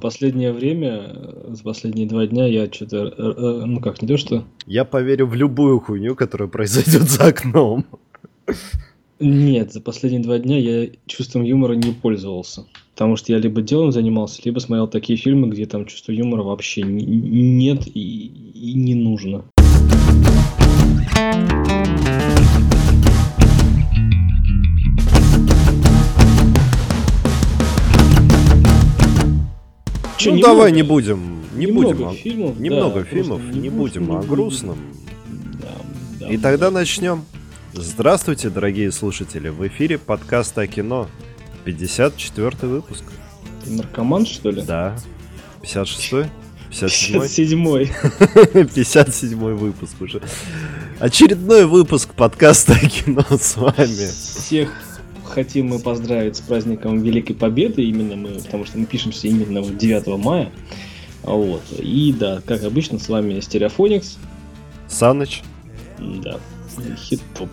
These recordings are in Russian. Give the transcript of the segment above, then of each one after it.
Последнее время, за последние два дня я что-то, э, э, ну как, не то что... Я поверю в любую хуйню, которая произойдет за окном. Нет, за последние два дня я чувством юмора не пользовался. Потому что я либо делом занимался, либо смотрел такие фильмы, где там чувство юмора вообще нет и, и не нужно. Че, ну давай не будем, не будем, фильмов, немного да, фильмов, не, не будем о грустном. Да, да, И тогда начнем. Здравствуйте, дорогие слушатели! В эфире подкаста о кино. 54 выпуск. Ты наркоман, что ли? Да. 56-й? 57-й. 57-й выпуск уже. Очередной выпуск подкаста о кино с вами. Всех хотим мы поздравить с праздником Великой Победы, именно мы, потому что мы пишемся именно 9 мая. Вот. И да, как обычно, с вами Стереофоникс. Саныч. Да. Хит-топ.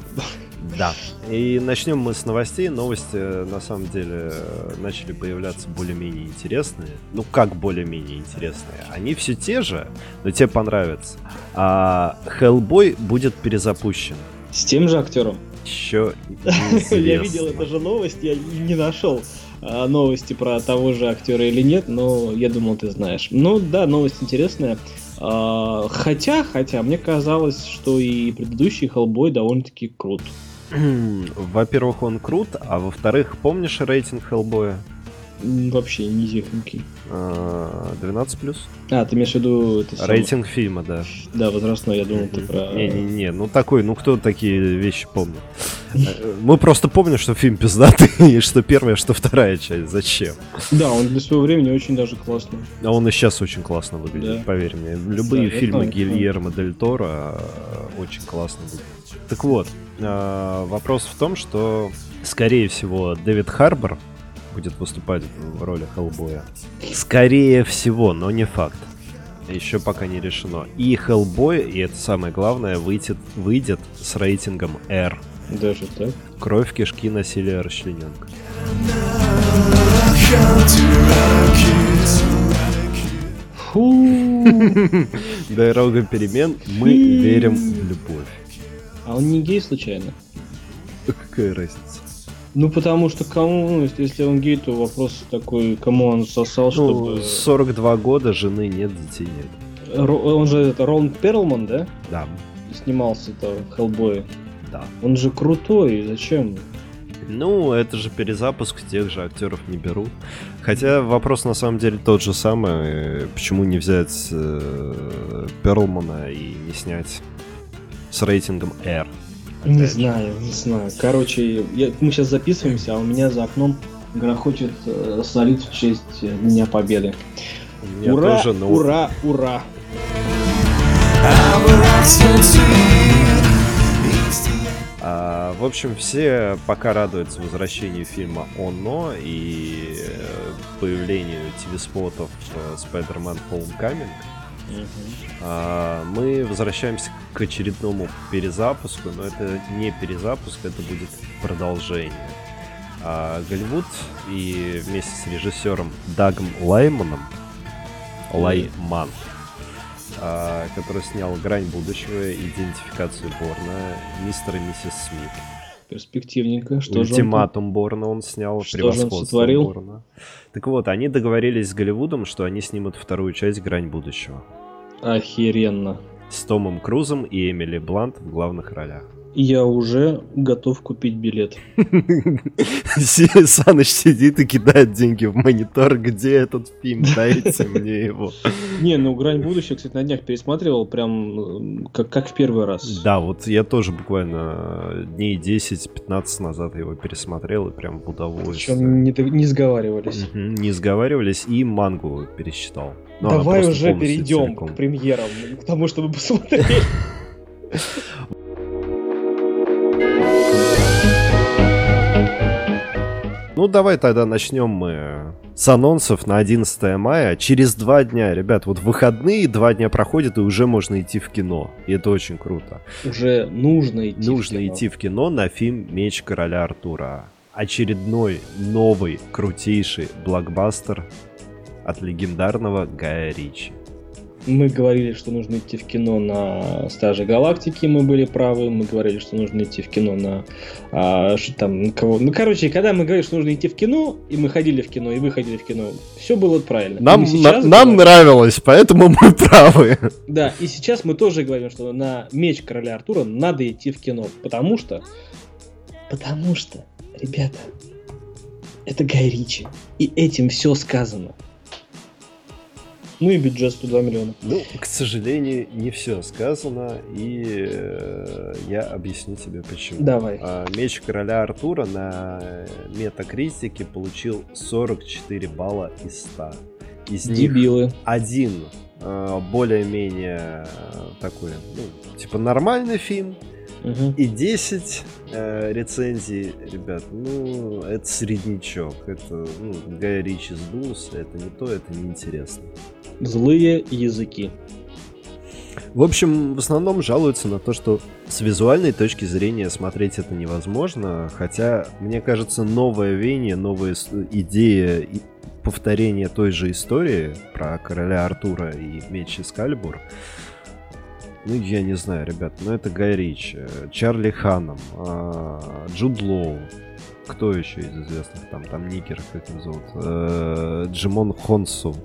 Да. И начнем мы с новостей. Новости, на самом деле, начали появляться более-менее интересные. Ну, как более-менее интересные? Они все те же, но тебе понравятся. А Hellboy будет перезапущен. С тем же актером? Еще Я видел эту же новость, я не нашел а, новости про того же актера или нет, но я думал, ты знаешь. Ну да, новость интересная. А, хотя, хотя, мне казалось, что и предыдущий Хеллбой довольно-таки крут. Во-первых, он крут, а во-вторых, помнишь рейтинг Хеллбоя? Вообще не зихонький. 12 плюс. А, ты имеешь в виду... Это Рейтинг фильма, да. Да, возрастной, я думал, ты про... Не-не-не, ну такой, ну кто такие вещи помнит? Э, мы просто помним, что фильм пиздатый, и что первая, что вторая часть. Зачем? Да, он для своего времени очень даже классный. А он и сейчас очень классно выглядит, да. поверь мне. Любые да, фильмы Гильермо Дель Торо э, очень классно выглядят. Так вот, э, вопрос в том, что, скорее всего, Дэвид Харбор будет выступать в роли Хеллбоя. Скорее всего, но не факт. Еще пока не решено. И Хеллбой, и это самое главное, выйдет, выйдет с рейтингом R. Даже так? Кровь, кишки, насилие, расчлененка. Фу. Дорога перемен. Мы верим в любовь. А он не гей случайно? Какая разница? Ну, потому что кому, ну, если он гей, то вопрос такой, кому он сосал, ну, чтобы... 42 года, жены нет, детей нет. Ро, он же, это Рон Перлман, да? Да. Снимался-то в Хеллбое. Да. Он же крутой, зачем? Ну, это же перезапуск, тех же актеров не берут. Хотя вопрос на самом деле тот же самый. Почему не взять э, Перлмана и не снять с рейтингом R? Не знаю, не знаю. Короче, я, мы сейчас записываемся, а у меня за окном грохочет э, салют в честь э, Дня Победы. Ура, тоже, но... ура, ура! А, в общем, все пока радуются возвращению фильма «Оно» и э, появлению ТВ-спотов э, Spider-Man Homecoming. А, мы возвращаемся к очередному перезапуску, но это не перезапуск, это будет продолжение. А, Голливуд и вместе с режиссером Дагом Лайманом, Лайман, а, который снял «Грань будущего», «Идентификацию Борна», «Мистер и миссис Смит». Перспективненько. Что Ультиматум он... Борна он снял, что превосходство Борна. Так вот, они договорились с Голливудом, что они снимут вторую часть «Грань будущего». Охеренно. С Томом Крузом и Эмили Блант в главных ролях. Я уже готов купить билет. Саныч сидит и кидает деньги в монитор. Где этот фильм? Дайте мне его. Не, ну «Грань будущего», кстати, на днях пересматривал прям как, как в первый раз. Да, вот я тоже буквально дней 10-15 назад его пересмотрел и прям в удовольствие. Причем не, не сговаривались. не сговаривались и мангу пересчитал. Ну, Давай уже перейдем целиком. к премьерам, к тому, чтобы посмотреть. Ну, давай тогда начнем мы с анонсов на 11 мая. Через два дня, ребят, вот выходные, два дня проходят, и уже можно идти в кино. И это очень круто. Уже нужно идти Нужно в кино. идти в кино на фильм «Меч короля Артура». Очередной, новый, крутейший блокбастер от легендарного Гая Ричи. Мы говорили, что нужно идти в кино на Стаже Галактики, мы были правы. Мы говорили, что нужно идти в кино на... А, что там, кого... Ну, короче, когда мы говорили, что нужно идти в кино, и мы ходили в кино, и вы ходили в кино, все было правильно. Нам, на, нам нравилось, поэтому мы правы. Да, и сейчас мы тоже говорим, что на Меч Короля Артура надо идти в кино, потому что... Потому что, ребята, это Гай Ричи. И этим все сказано. Ну и бюджет 102 миллиона. Ну, к сожалению, не все сказано, и э, я объясню тебе почему. Давай. А, Меч короля Артура на метакритике получил 44 балла из 100. Из Дебилы. них один э, более-менее такой, ну, типа нормальный фильм, Угу. И 10 э, рецензий, ребят, ну, это среднячок. Это, ну, Гай Ричи сдулся, это не то, это неинтересно. Злые языки. В общем, в основном жалуются на то, что с визуальной точки зрения смотреть это невозможно, хотя, мне кажется, новое веяние, новая идея повторения той же истории про короля Артура и меч Эскальбур, ну, я не знаю, ребят, но это Гай Рич, э, Чарли Ханом, а, Джуд Лоу, кто еще из известных там, там Никер, как его зовут, э, Джимон Хонсу.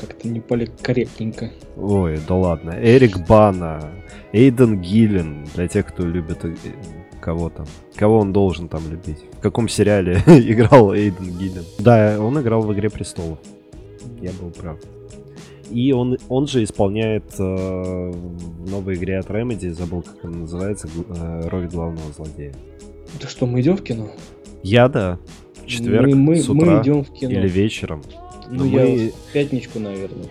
Как-то не корректненько. Ой, да ладно. Эрик Бана, Эйден Гиллен, для тех, кто любит э, кого-то. Кого он должен там любить? В каком сериале играл Эйден Гиллен? Да, он играл в «Игре престолов». Я был прав. И он, он же исполняет э, в новой игре от Remedy, забыл, как она называется, э, роль главного злодея. Да что, мы идем в кино? Я да. В четверг мы, мы, с утра мы идем в кино. или вечером. Ну, Но я мы... в пятничку, наверное.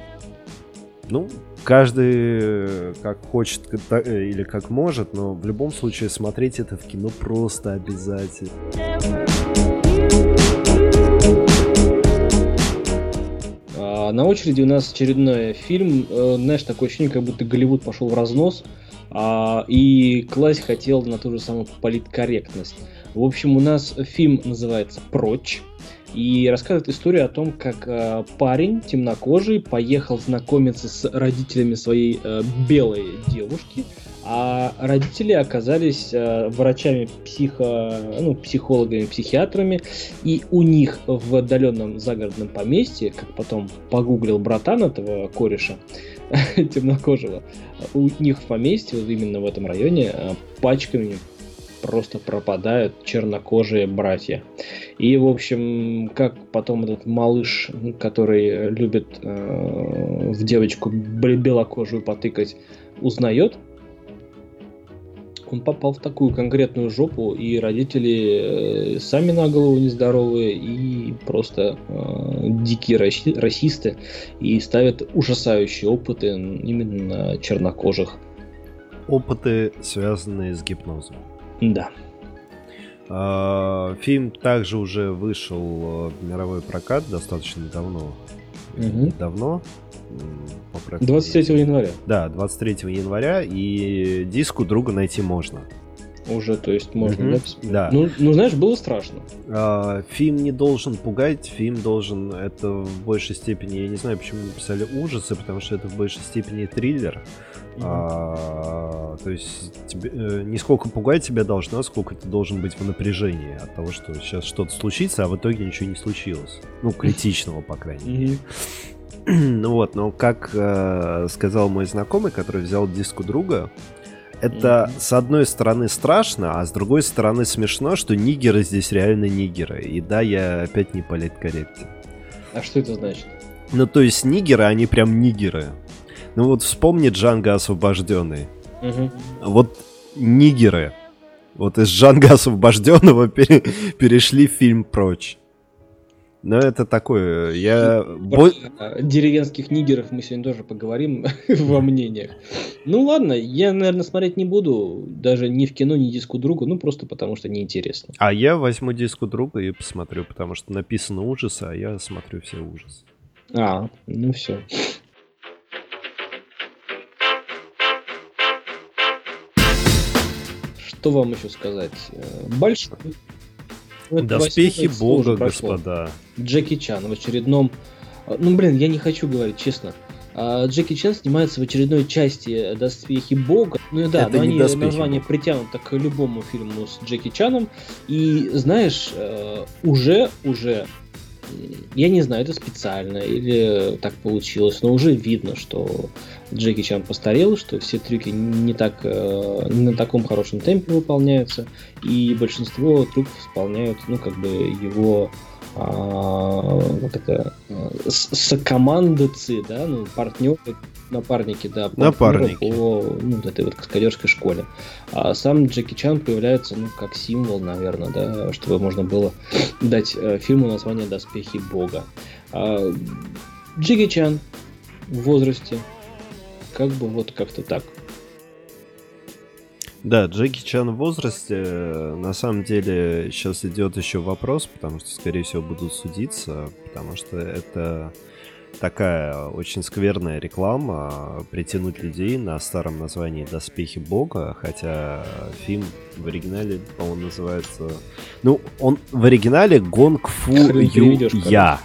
Ну, каждый как хочет э, или как может, но в любом случае смотреть это в кино просто обязательно. А на очереди у нас очередной фильм. Э, знаешь, такое ощущение, как будто Голливуд пошел в разнос, а, и класть хотел на ту же самую политкорректность. В общем, у нас фильм называется «Прочь». И рассказывает историю о том, как э, парень темнокожий поехал знакомиться с родителями своей э, белой девушки, а родители оказались э, врачами, психо, ну, психологами, психиатрами, и у них в отдаленном загородном поместье, как потом погуглил братан этого кореша, темнокожего, у них в поместье, вот именно в этом районе, э, пачками просто пропадают чернокожие братья. И, в общем, как потом этот малыш, который любит э, в девочку белокожую потыкать, узнает он попал в такую конкретную жопу, и родители э, сами на голову нездоровые, и просто э, дикие раси- расисты, и ставят ужасающие опыты именно на чернокожих. Опыты, связанные с гипнозом. Да. А, фильм также уже вышел в мировой прокат достаточно давно. Угу. Давно, 23 января. Да, 23 января, и диск у друга найти можно. Уже, то есть можно, mm да? Да. Ну, ну, знаешь, было страшно. А, фильм не должен пугать, фильм должен, это в большей степени, я не знаю, почему написали ужасы, потому что это в большей степени триллер. Mm-hmm. А, то есть тебе, э, не сколько пугать тебя должно, сколько ты должен быть в напряжении от того, что сейчас что-то случится, а в итоге ничего не случилось. Ну, критичного, по крайней мере. Ну вот, но как э, сказал мой знакомый, который взял диск у друга, это mm-hmm. с одной стороны страшно, а с другой стороны смешно, что нигеры здесь реально нигеры. И да, я опять не политкорректен. А что это значит? Ну, то есть нигеры, они прям нигеры. Ну вот вспомни Джанго освобожденный. Угу. Вот нигеры. Вот из Джанга освобожденного пере- перешли в фильм прочь. Но это такое, я... Про деревенских нигеров мы сегодня тоже поговорим во мнениях. Ну ладно, я, наверное, смотреть не буду, даже ни в кино, ни диску другу, ну просто потому что неинтересно. А я возьму диску друга и посмотрю, потому что написано ужасы, а я смотрю все ужасы. А, ну все. Что вам еще сказать? Большой Доспехи бога, господа. Джеки Чан в очередном А, ну, блин, я не хочу говорить, честно. А Джеки Чан снимается в очередной части «Доспехи Бога». Ну да, Это но они «Доспехи название Бога». притянуто к любому фильму с Джеки Чаном. И знаешь, э, уже, уже, я не знаю, это специально или так получилось, но уже видно, что Джеки Чан постарел, что все трюки не так, э, не на таком хорошем темпе выполняются, и большинство трюков исполняют, ну, как бы его а, как это, а, с- сокомандовцы, да, ну, партнеры, напарники, да, Напарники. по ну, вот этой вот каскадерской школе. А сам Джеки Чан появляется, ну, как символ, наверное, да, чтобы можно было дать э, фильму название «Доспехи Бога». А, Джеки Чан в возрасте, как бы вот как-то так. Да, Джеки Чан в возрасте, э, на самом деле, сейчас идет еще вопрос, потому что, скорее всего, будут судиться, потому что это такая очень скверная реклама, притянуть людей на старом названии «Доспехи Бога», хотя фильм в оригинале, по-моему, называется... Ну, он в оригинале «Гонг Фу Ю Я».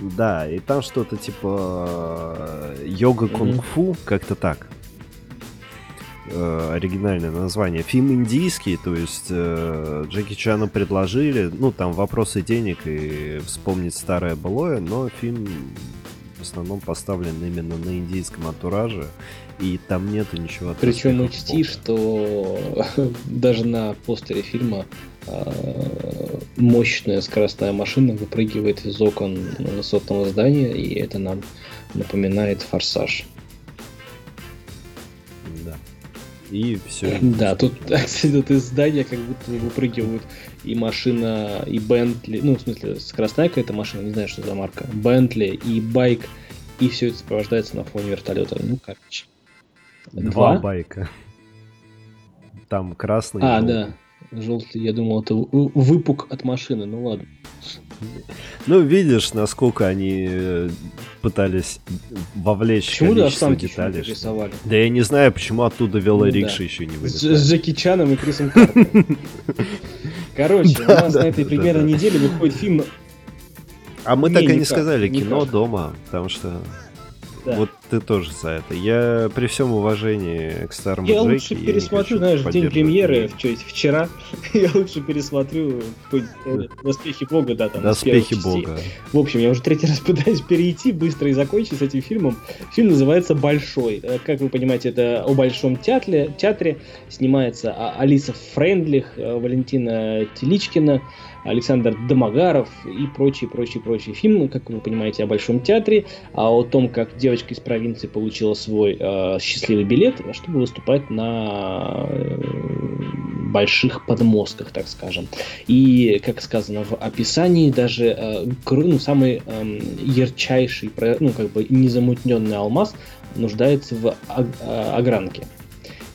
Да, и там что-то типа э, йога Мгм. кунг-фу, как-то так э, оригинальное название. Фильм индийский, то есть э, Джеки Чану предложили, ну, там вопросы денег и вспомнить старое былое, но фильм в основном поставлен именно на индийском антураже, и там нету ничего Причем «Доспехов учти, Бога». что даже на постере фильма а, мощная скоростная машина выпрыгивает из окон высотного здания, и это нам напоминает форсаж. И все. Да, тут, кстати, тут из здания как будто выпрыгивают и машина, и Бентли, ну, в смысле, скоростная какая-то машина, не знаю, что за марка, Бентли и байк, и все это сопровождается на фоне вертолета. Ну, короче. Два байка. Там красный. А, желтый. да. Желтый, я думал, это вы- выпук от машины, ну ладно. Ну, видишь, насколько они э, пытались вовлечь Почему да количество деталей. не рисовали? Да я не знаю, почему оттуда велорикши Ну да. еще не вылетали. с Джеки Чаном и Крисом. Короче, у Да, нас да, на этой да, примерно неделе выходит фильм. А мы так и Не, не никак, сказали кино никак. дома, потому что Да. вот ты тоже за это. Я при всем уважении к старому Я Джеки, лучше пересмотрю, знаешь, в день премьеры, в вчера, я лучше пересмотрю э, «Доспехи Бога», да, там, Доспехи. Бога. В общем, я уже третий раз пытаюсь перейти быстро и закончить с этим фильмом. Фильм называется «Большой». Э, Как вы понимаете, это о Большом театре. театре. Снимается а- Алиса Френдлих, э, Валентина Теличкина, Александр Домогаров и прочие, прочие, прочие фильмы, как вы понимаете, о Большом театре, а о том, как девочка из провинции получила свой э, счастливый билет, чтобы выступать на э, больших подмостках, так скажем. И, как сказано в описании, даже э, ну, самый эм, ярчайший, ну, как бы незамутненный алмаз нуждается в э, огранке.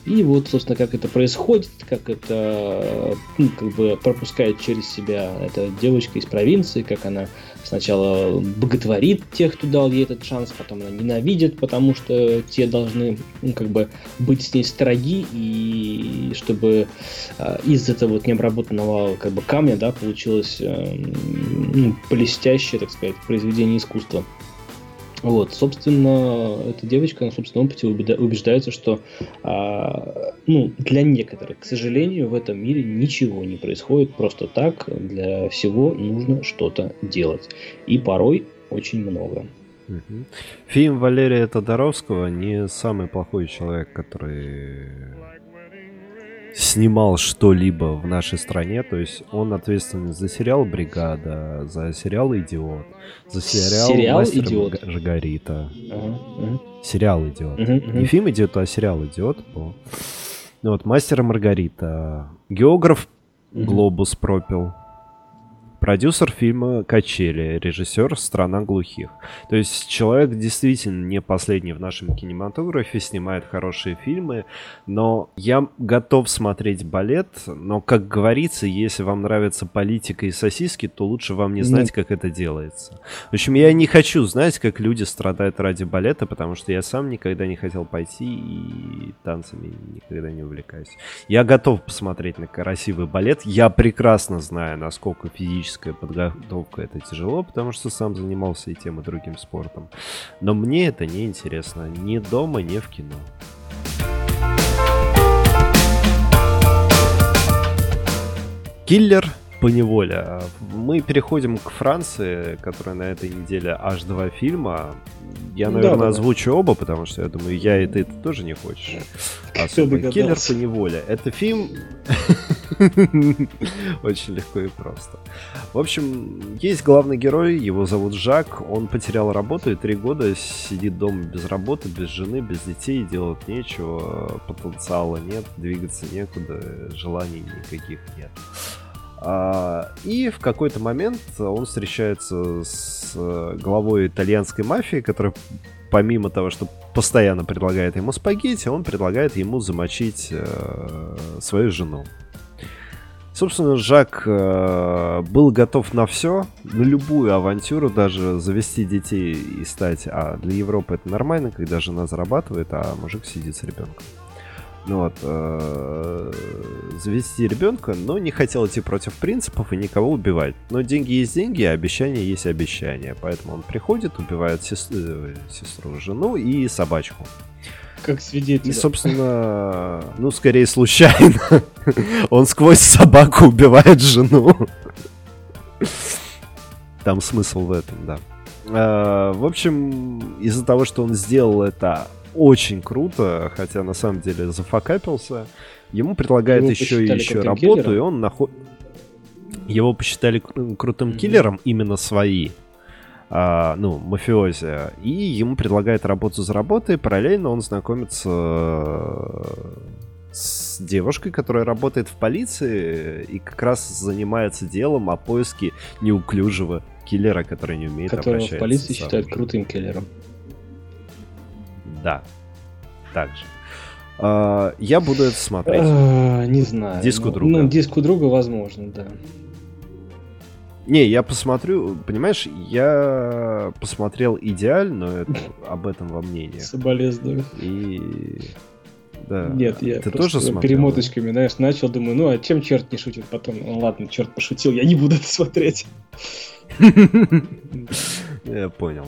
И вот, собственно, как это происходит, как это ну, как бы пропускает через себя эта девочка из провинции, как она сначала боготворит тех, кто дал ей этот шанс, потом она ненавидит, потому что те должны ну, как бы быть с ней строги, и чтобы э, из этого вот необработанного как бы камня, да, получилось э, ну, блестящее, так сказать, произведение искусства. Вот, собственно, эта девочка на собственном опыте убеждается, что а, ну, для некоторых, к сожалению, в этом мире ничего не происходит просто так. Для всего нужно что-то делать. И порой очень много. Фильм Валерия Тодоровского не самый плохой человек, который снимал что-либо в нашей стране. То есть он ответственен за сериал «Бригада», за сериал «Идиот», за сериал, Сериал «Мастер «Идиот». Марга- Маргарита. Ага, мгм, Сериал «Идиот». мгм, мгм. Не фильм «Идиот», а сериал «Идиот». Ну вот, «Мастер и Маргарита». Географ. «Глобус» пропил. Продюсер фильма «Качели», режиссер «Страна глухих». То есть человек действительно не последний в нашем кинематографе, снимает хорошие фильмы, но я готов смотреть балет, но, как говорится, если вам нравится политика и сосиски, то лучше вам не знать, как это делается. В общем, я не хочу знать, как люди страдают ради балета, потому что я сам никогда не хотел пойти и танцами никогда не увлекаюсь. Я готов посмотреть на красивый балет. Я прекрасно знаю, насколько физически физическая подготовка это тяжело, потому что сам занимался и тем, и другим спортом. Но мне это не интересно ни дома, ни в кино. Киллер по неволе. Мы переходим к Франции, которая на этой неделе аж два фильма. Я, наверное, да, озвучу да. оба, потому что я думаю, я и ты, ты тоже не хочешь. Особо. Киллер по неволе. Это фильм очень легко и просто. В общем, есть главный герой, его зовут Жак. Он потерял работу и три года сидит дома без работы, без жены, без детей, делать нечего, потенциала нет, двигаться некуда, желаний никаких нет. А, и в какой-то момент он встречается с э, главой итальянской мафии, которая помимо того, что постоянно предлагает ему спагетти, он предлагает ему замочить э, свою жену. Собственно, Жак э, был готов на все, на любую авантюру, даже завести детей и стать... А для Европы это нормально, когда жена зарабатывает, а мужик сидит с ребенком. Ну вот, э, завести ребенка, но не хотел идти против принципов и никого убивать. Но деньги есть деньги, а обещания есть обещания. Поэтому он приходит, убивает сестру, э, сестру жену и собачку. Как свидетель. И, собственно, ну, скорее случайно. он сквозь собаку убивает жену. Там смысл в этом, да. Э, в общем, из-за того, что он сделал это очень круто, хотя на самом деле зафакапился. Ему предлагают еще и еще работу, киллером? и он находит... Его посчитали крутым mm-hmm. киллером, именно свои. А, ну, мафиози. И ему предлагают работу за работой, параллельно он знакомится с девушкой, которая работает в полиции и как раз занимается делом о поиске неуклюжего киллера, который не умеет Которого в полиции считают крутым киллером. Да. Также. Uh, я буду это смотреть. Uh, не знаю. Диску ну, друга. Ну, диску друга, возможно, да. Не, я посмотрю, понимаешь, я посмотрел идеально, но это, об этом во мнении. Соболезную. И... Да. Нет, я Ты тоже смотрел? перемоточками, знаешь, начал, думаю, ну а чем черт не шутит? Потом, ну ладно, черт пошутил, я не буду это смотреть. Я понял.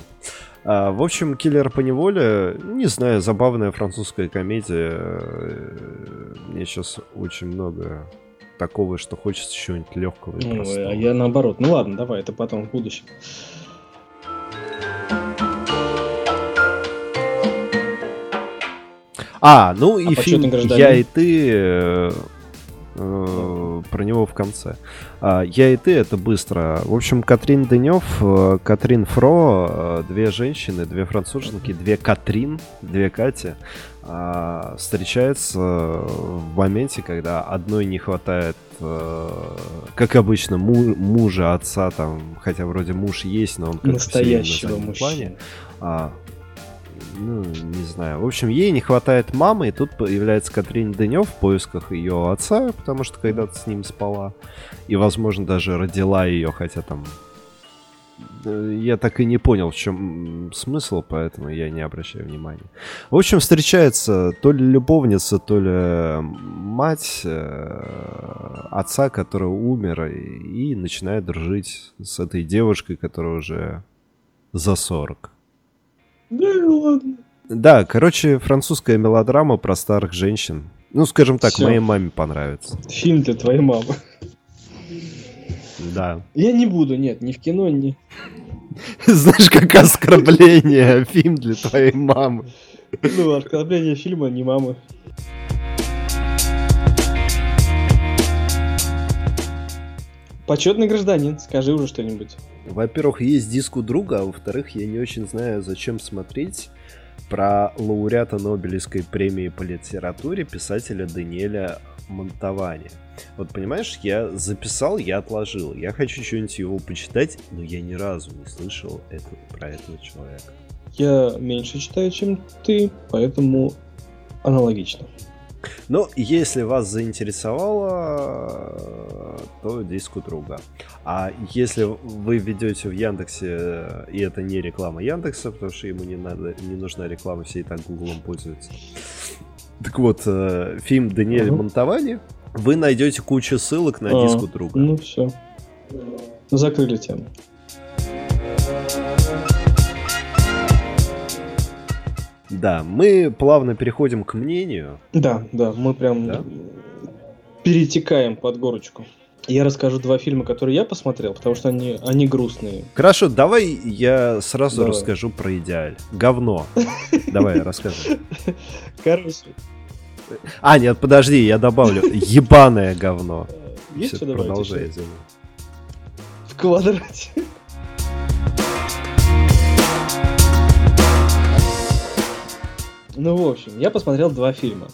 А, в общем, «Киллер по неволе», не знаю, забавная французская комедия. Мне сейчас очень много такого, что хочется чего-нибудь легкого и ну, простого. А я наоборот. Ну ладно, давай, это потом в будущем. А, ну и а фильм «Я и ты» э, э, про него в конце. А, я и ты, это быстро. В общем, Катрин Денев, э, Катрин Фро, э, две женщины, две француженки, две Катрин, две Кати, а, встречаются в моменте, когда одной не хватает, э, как обычно, мужа, отца, там, хотя вроде муж есть, но он как настоящего мужчины. Плане. Ну, не знаю. В общем, ей не хватает мамы, и тут появляется Катрин Денев в поисках ее отца, потому что когда-то с ним спала. И, возможно, даже родила ее, хотя там... Э, я так и не понял, в чем смысл, поэтому я не обращаю внимания. В общем, встречается то ли любовница, то ли мать э, отца, который умер, и, и начинает дружить с этой девушкой, которая уже за 40. Да, ладно. Да, короче, французская мелодрама про старых женщин. Ну, скажем так, Всё. моей маме понравится. Фильм для твоей мамы. Да. Я не буду, нет, ни в кино, ни... Знаешь, как оскорбление, фильм для твоей мамы. Ну, оскорбление фильма, не мамы. Почетный гражданин, скажи уже что-нибудь. Во-первых, есть диск у друга, а во-вторых, я не очень знаю, зачем смотреть про лауреата Нобелевской премии по литературе писателя Даниэля Монтавани. Вот понимаешь, я записал, я отложил. Я хочу что-нибудь его почитать, но я ни разу не слышал это, про этого человека. Я меньше читаю, чем ты, поэтому аналогично. Но если вас заинтересовало, то диску друга. А если вы ведете в Яндексе, и это не реклама Яндекса, потому что ему не, надо, не нужна реклама, все и так Гуглом пользуются. Так вот, э, фильм Даниэля uh-huh. Монтавани, вы найдете кучу ссылок на uh-huh. диску друга. Ну все. Закрыли тему. Да, мы плавно переходим к мнению. Да, да, мы прям да? перетекаем под горочку. Я расскажу два фильма, которые я посмотрел, потому что они, они грустные. Хорошо, давай я сразу давай. расскажу про идеаль. Говно. Давай, расскажи. Короче. А, нет, подожди, я добавлю. Ебаное говно. Есть что Продолжай, В квадрате. Ну, в общем, я посмотрел два фильма.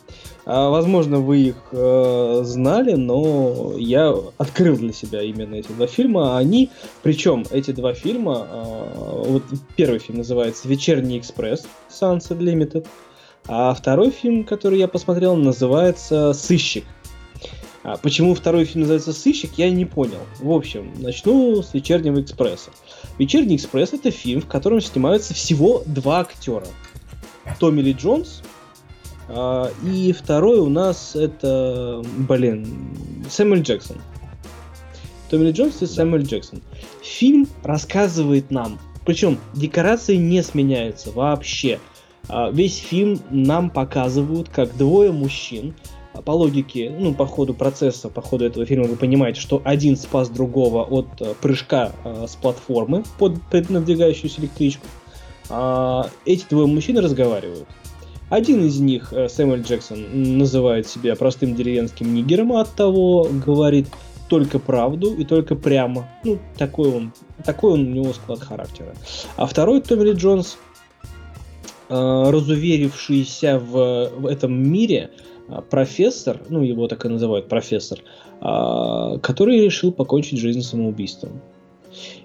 А, возможно, вы их э, знали, но я открыл для себя именно эти два фильма. Они, причем эти два фильма, э, вот первый фильм называется «Вечерний экспресс» Sunset Limited, а второй фильм, который я посмотрел, называется «Сыщик». А почему второй фильм называется «Сыщик», я не понял. В общем, начну с «Вечернего экспресса». «Вечерний экспресс» — это фильм, в котором снимаются всего два актера – Томми Ли Джонс. А, и второй у нас это, блин, Сэмюэль Джексон. Томми Ли Джонс и Сэмюэль Джексон. Фильм рассказывает нам, причем декорации не сменяются вообще. А, весь фильм нам показывают, как двое мужчин, а, по логике, ну, по ходу процесса, по ходу этого фильма вы понимаете, что один спас другого от прыжка с платформы под надвигающуюся электричку. А, эти двое мужчин разговаривают. Один из них, э, Сэмюэль Джексон, называет себя простым деревенским нигером, а от того говорит только правду и только прямо. Ну, такой он, такой он у него склад характера. А второй, Томми Ли Джонс, э, разуверившийся в, в этом мире, э, профессор, ну его так и называют профессор, который решил покончить жизнь самоубийством.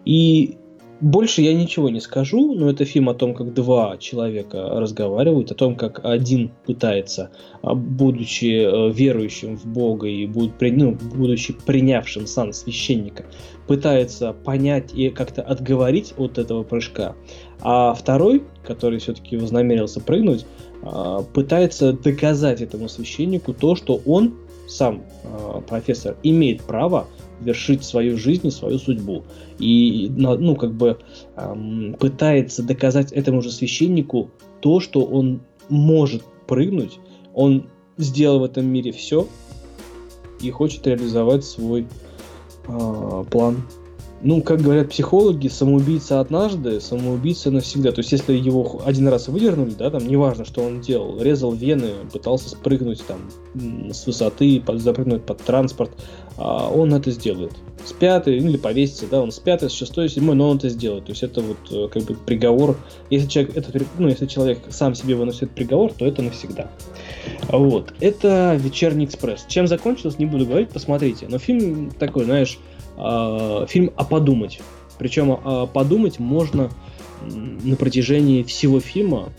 И больше я ничего не скажу, но это фильм о том, как два человека разговаривают, о том, как один пытается, а, будучи э, верующим в Бога и ну, будучи принявшим сан священника, пытается понять и как-то отговорить от этого прыжка. А второй, который все-таки вознамерился прыгнуть, а, пытается доказать этому священнику то, что он, сам а, профессор, имеет право вершить свою жизнь и свою судьбу. И, ну, как бы эм, пытается доказать этому же священнику то, что он может прыгнуть, он сделал в этом мире все и хочет реализовать свой э, план ну, как говорят психологи, самоубийца однажды, самоубийца навсегда. То есть, если его один раз выдернули, да, там, неважно, что он делал, резал вены, пытался спрыгнуть там с высоты, под, запрыгнуть под транспорт, а он это сделает. С пятой, ну, или повесится, да, он с пятой, с шестой, с седьмой, но он это сделает. То есть, это вот э, как бы приговор. Если человек, это, ну, если человек сам себе выносит приговор, то это навсегда. Вот. Это «Вечерний экспресс». Чем закончилось, не буду говорить, посмотрите. Но фильм такой, знаешь, фильм «А подумать». Причем э, подумать можно на протяжении всего фильма.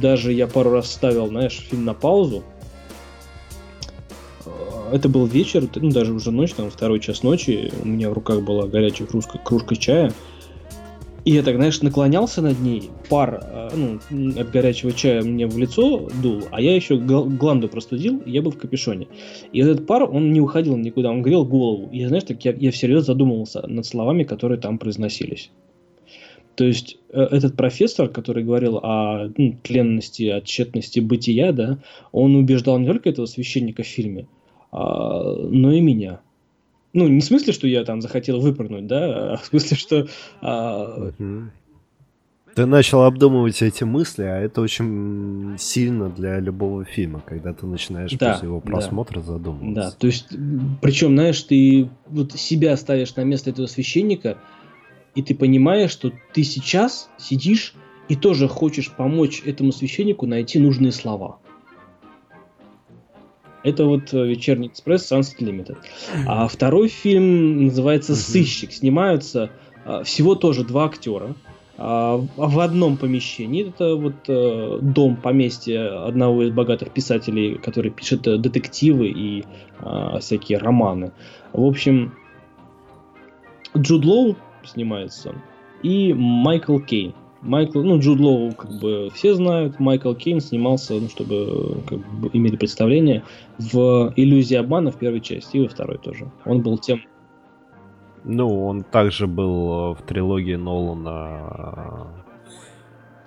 Даже я пару раз ставил, знаешь, фильм на паузу. А, это был вечер, ну даже уже ночь, там второй час ночи. У меня в руках была горячая кружка, кружка чая. И я так, знаешь, наклонялся над ней, пар э, ну, от горячего чая мне в лицо дул, а я еще гланду простудил, я был в капюшоне. И этот пар, он не уходил никуда, он грел голову. И, знаешь, так я, я всерьез задумывался над словами, которые там произносились. То есть э, этот профессор, который говорил о ну, тленности, о тщетности бытия, да, он убеждал не только этого священника в фильме, а, но и меня. Ну, не в смысле, что я там захотел выпрыгнуть, да, а в смысле, что... А... Ты начал обдумывать эти мысли, а это очень сильно для любого фильма, когда ты начинаешь да, после его просмотра да, задумываться. Да, то есть, причем, знаешь, ты вот себя ставишь на место этого священника, и ты понимаешь, что ты сейчас сидишь и тоже хочешь помочь этому священнику найти нужные слова. Это вот э, «Вечерний экспресс» Sunset Limited. А второй фильм называется «Сыщик». Снимаются а, всего тоже два актера а, в одном помещении. Это вот э, дом, поместье одного из богатых писателей, который пишет э, детективы и а, всякие романы. В общем, Джуд Лоу снимается и Майкл Кейн. Майкл, ну, Джуд Лоу, как бы все знают, Майкл Кейн снимался, ну, чтобы как бы, имели представление, в «Иллюзии обмана» в первой части и во второй тоже. Он был тем... Ну, он также был в трилогии Нолана.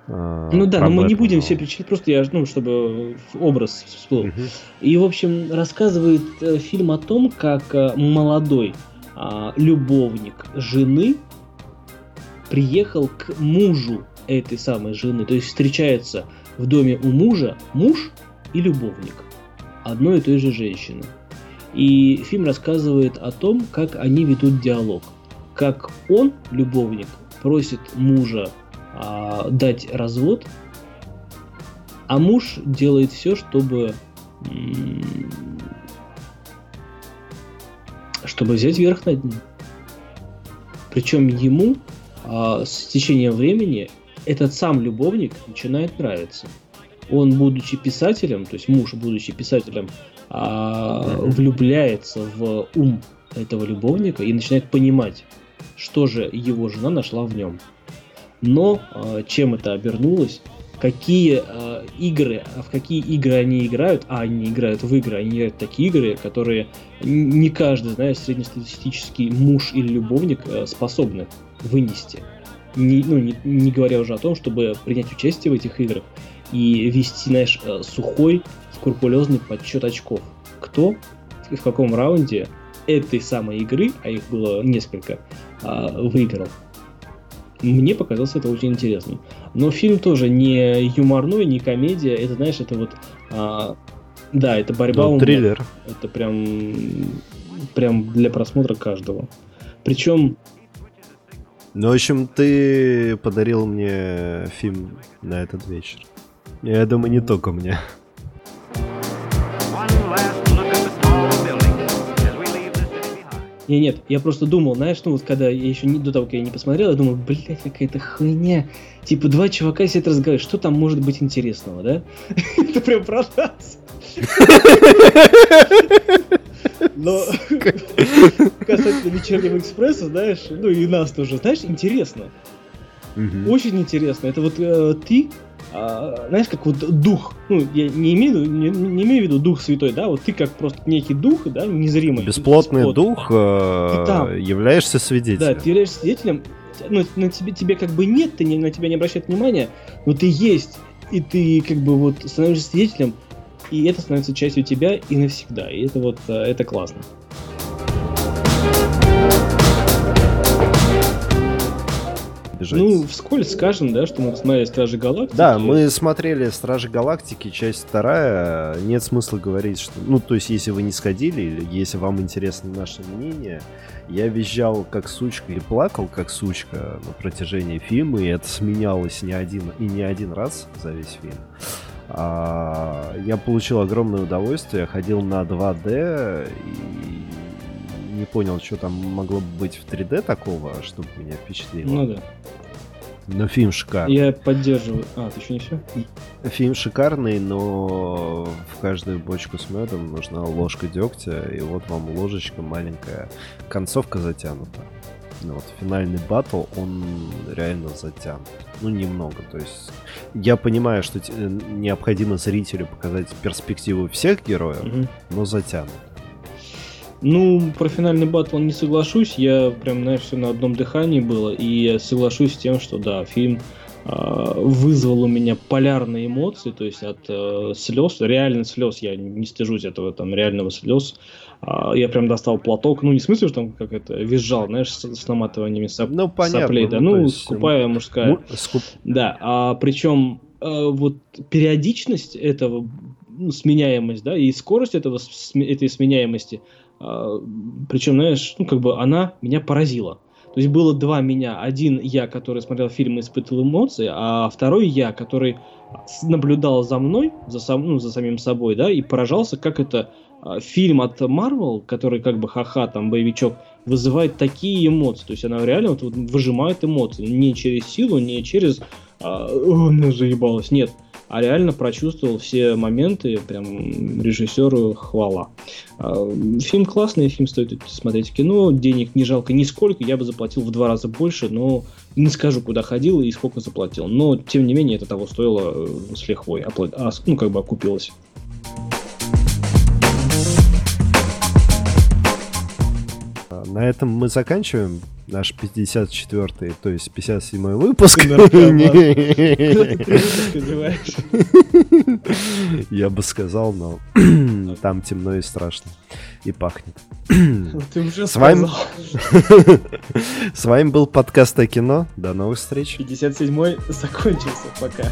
Э, ну да, но мы не будем все перечислять, просто я, ну, чтобы образ всплыл. Угу. И, в общем, рассказывает э, фильм о том, как э, молодой э, любовник жены приехал к мужу этой самой жены. То есть встречается в доме у мужа муж и любовник одной и той же женщины. И фильм рассказывает о том, как они ведут диалог. Как он, любовник, просит мужа а, дать развод, а муж делает все, чтобы чтобы взять верх над ним. Причем ему а, с течением времени этот сам любовник начинает нравиться. Он, будучи писателем, то есть муж, будучи писателем, а, влюбляется в ум этого любовника и начинает понимать, что же его жена нашла в нем. Но а, чем это обернулось, какие э, игры, в какие игры они играют, а они играют в игры, они играют такие игры, которые не каждый, знаешь, среднестатистический муж или любовник э, способны вынести. Не, ну, не, не говоря уже о том, чтобы принять участие в этих играх и вести, знаешь, э, сухой, скрупулезный подсчет очков. Кто и в каком раунде этой самой игры, а их было несколько, э, выиграл. Мне показалось это очень интересным. Но фильм тоже не юморной, не комедия. Это, знаешь, это вот... А, да, это борьба ну, триллер. Это прям, прям для просмотра каждого. Причем... Ну, в общем, ты подарил мне фильм на этот вечер. Я думаю, не только мне. Не, нет, я просто думал, знаешь, ну вот когда я еще не, до того, как я не посмотрел, я думал, блядь, какая-то хуйня. Типа два чувака сидят разговаривают, что там может быть интересного, да? Это прям про нас. Но касательно вечернего экспресса, знаешь, ну и нас тоже, знаешь, интересно. Очень интересно. Это вот э, ты а, знаешь, как вот дух, ну, я не имею, не, не имею в виду дух святой, да, вот ты как просто некий дух, да, незримый. Бесплотный бесплот. дух, э, там, являешься свидетелем. Да, ты являешься свидетелем, ну, на тебе, тебе как бы нет, ты не, на тебя не обращают внимания, но ты есть, и ты как бы вот становишься свидетелем, и это становится частью тебя и навсегда, и это вот, э, это классно. бежать. Ну, вскользь скажем, да, что мы посмотрели Стражи Галактики. Да, мы смотрели Стражи Галактики, часть вторая. Нет смысла говорить, что... Ну, то есть, если вы не сходили, или если вам интересно наше мнение, я визжал как сучка и плакал как сучка на протяжении фильма, и это сменялось не один и не один раз за весь фильм. А, я получил огромное удовольствие, ходил на 2D и не понял, что там могло бы быть в 3D такого, чтобы меня впечатлило. Ну да. Но фильм шикарный. Я поддерживаю. А, ты еще не все? Фильм шикарный, но в каждую бочку с медом нужна ложка дегтя, и вот вам ложечка маленькая. Концовка затянута. Ну, вот финальный батл, он реально затянут. Ну, немного. То есть я понимаю, что необходимо зрителю показать перспективу всех героев, угу. но затянут. Ну, про финальный батл не соглашусь. Я прям, знаешь, все на одном дыхании было. И я соглашусь с тем, что да, фильм вызвал у меня полярные эмоции, то есть от э, слез, реально слез, я не стыжусь этого там реального слез. Э, я прям достал платок, ну не в смысле, что там как это визжал, знаешь, с, с наматываниями соп, ну, понятно, соплей, да, ну, ну скупая мужская. Ну, скуп... Да, а причем э, вот периодичность этого ну, сменяемость, да, и скорость этого, этой сменяемости – а, Причем, знаешь, ну, как бы она меня поразила. То есть было два меня. Один я, который смотрел фильм и испытывал эмоции, а второй я, который наблюдал за мной, за, сам, ну, за самим собой, да, и поражался, как это а, фильм от Marvel, который как бы ха-ха, там, боевичок, вызывает такие эмоции. То есть она реально вот, выжимает эмоции. Не через силу, не через а, «О, ну заебалось». Нет а реально прочувствовал все моменты, прям режиссеру хвала. А, фильм классный, фильм стоит смотреть в кино, денег не жалко нисколько, я бы заплатил в два раза больше, но не скажу, куда ходил и сколько заплатил. Но, тем не менее, это того стоило э, с лихвой, а, ну, как бы окупилось. на этом мы заканчиваем наш 54-й, то есть 57-й выпуск. Я бы сказал, но там темно и страшно. И пахнет. Ты уже С вами... С вами был подкаст о кино. До новых встреч. 57-й закончился. Пока.